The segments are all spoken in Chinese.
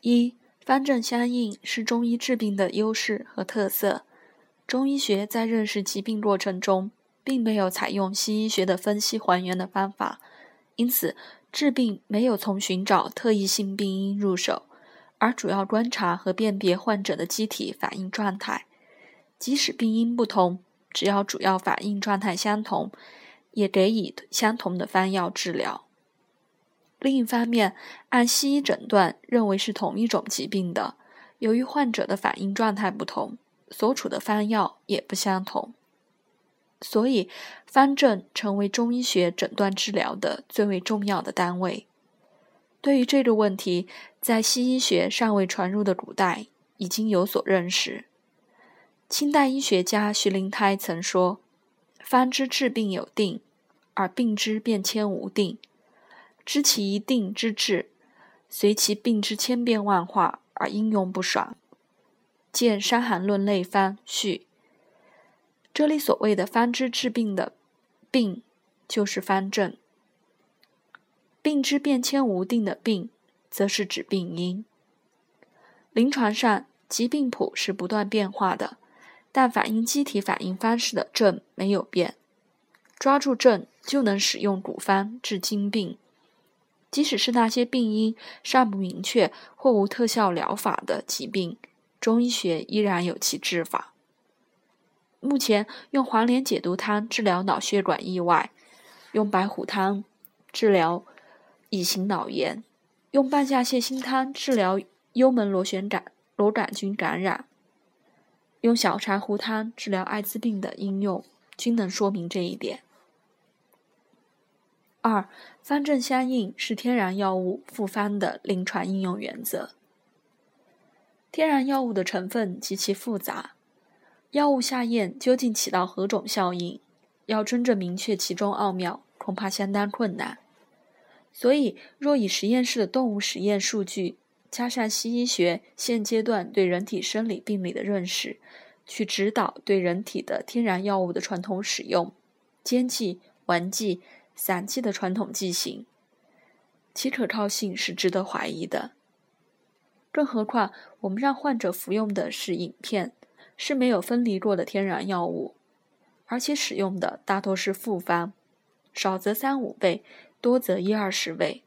一、方正相应是中医治病的优势和特色。中医学在认识疾病过程中，并没有采用西医学的分析还原的方法，因此治病没有从寻找特异性病因入手，而主要观察和辨别患者的机体反应状态。即使病因不同，只要主要反应状态相同，也给予相同的方药治疗。另一方面，按西医诊断认为是同一种疾病的，由于患者的反应状态不同，所处的方药也不相同，所以方证成为中医学诊断治疗的最为重要的单位。对于这个问题，在西医学尚未传入的古代已经有所认识。清代医学家徐灵胎曾说：“方知治病有定，而病之变迁无定。”知其一定之治，随其病之千变万化而应用不爽。见《伤寒论》类方序。这里所谓的方知治病的病，就是方正；病之变迁无定的病，则是指病因。临床上，疾病谱是不断变化的，但反映机体反应方式的症没有变。抓住症，就能使用古方治今病。即使是那些病因尚不明确或无特效疗法的疾病，中医学依然有其治法。目前用黄连解毒汤治疗脑血管意外，用白虎汤治疗乙型脑炎，用半夏泻心汤治疗幽门螺旋杆螺杆菌感染，用小柴胡汤治疗艾滋病的应用，均能说明这一点。二方正相应是天然药物复方的临床应用原则。天然药物的成分极其复杂，药物下咽究竟起到何种效应，要真正明确其中奥妙，恐怕相当困难。所以，若以实验室的动物实验数据，加上西医学现阶段对人体生理病理的认识，去指导对人体的天然药物的传统使用，煎剂、丸剂。散剂的传统剂型，其可靠性是值得怀疑的。更何况，我们让患者服用的是饮片，是没有分离过的天然药物，而且使用的大多是复方，少则三五味，多则一二十味。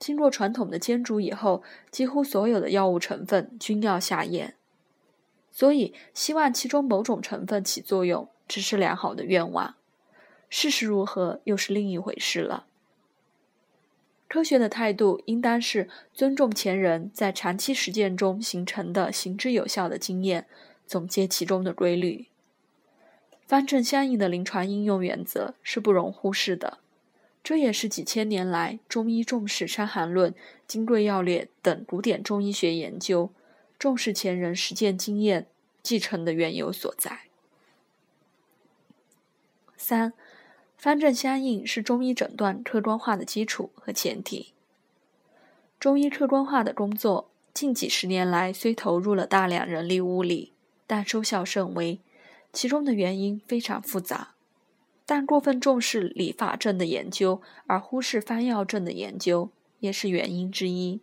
经过传统的煎煮以后，几乎所有的药物成分均要下咽，所以希望其中某种成分起作用，只是良好的愿望。事实如何，又是另一回事了。科学的态度应当是尊重前人在长期实践中形成的行之有效的经验，总结其中的规律。方正相应的临床应用原则是不容忽视的，这也是几千年来中医重视《伤寒论》《金匮要略》等古典中医学研究，重视前人实践经验继承的缘由所在。三。方正相应是中医诊断客观化的基础和前提。中医客观化的工作近几十年来虽投入了大量人力物力，但收效甚微，其中的原因非常复杂。但过分重视理法证的研究，而忽视方药证的研究，也是原因之一。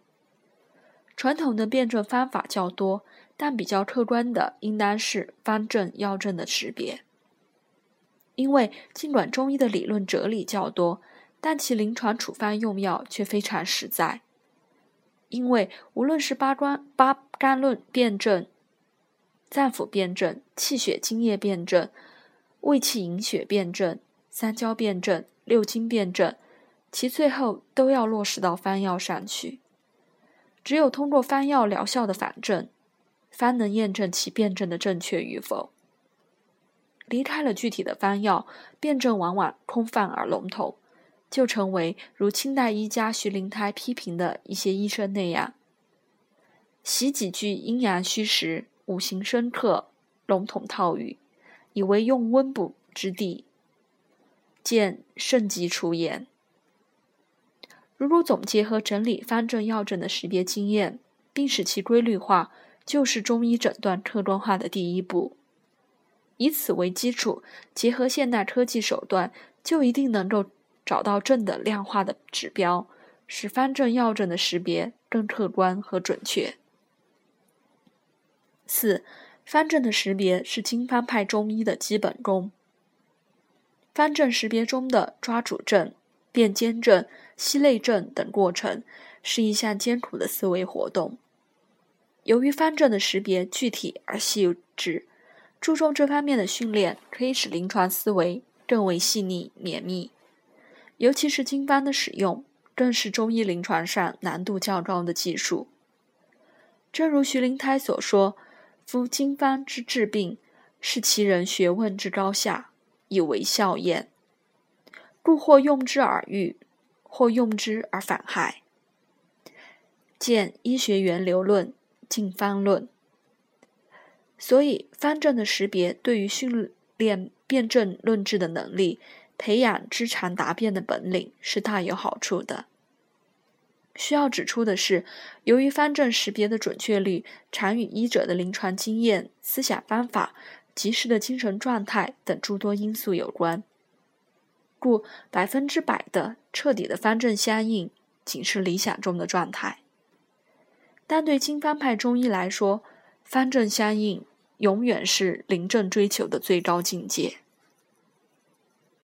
传统的辩证方法较多，但比较客观的应当是方证药证的识别。因为尽管中医的理论哲理较多，但其临床处方用药却非常实在。因为无论是八关八肝论辩证、脏腑辩证、气血津液辩证、胃气营血辩证、三焦辩证、六经辩证，其最后都要落实到方药上去。只有通过方药疗效的反证，方能验证其辩证的正确与否。离开了具体的方药，辩证往往空泛而笼统，就成为如清代医家徐灵胎批评的一些医生那样，习几句阴阳虚实、五行生克笼统套语，以为用温补之地。见肾疾出言。如果总结和整理方正药证的识别经验，并使其规律化，就是中医诊断客观化的第一步。以此为基础，结合现代科技手段，就一定能够找到正的量化的指标，使方正药证的识别更客观和准确。四，方阵的识别是经方派中医的基本功。方阵识别中的抓主症、辨间症、析内症等过程，是一项艰苦的思维活动。由于方阵的识别具体而细致，注重这方面的训练，可以使临床思维更为细腻绵密。尤其是经方的使用，更是中医临床上难度较高的技术。正如徐灵胎所说。夫经方之治病，是其人学问之高下，以为效验，故或用之而愈，或用之而反害。见《医学源流论》《经方论》。所以，方正的识别对于训练辨证论治的能力，培养知常达变的本领，是大有好处的。需要指出的是，由于方正识别的准确率常与医者的临床经验、思想方法、及时的精神状态等诸多因素有关，故百分之百的彻底的方正相应仅是理想中的状态。但对经方派中医来说，方正相应永远是临阵追求的最高境界。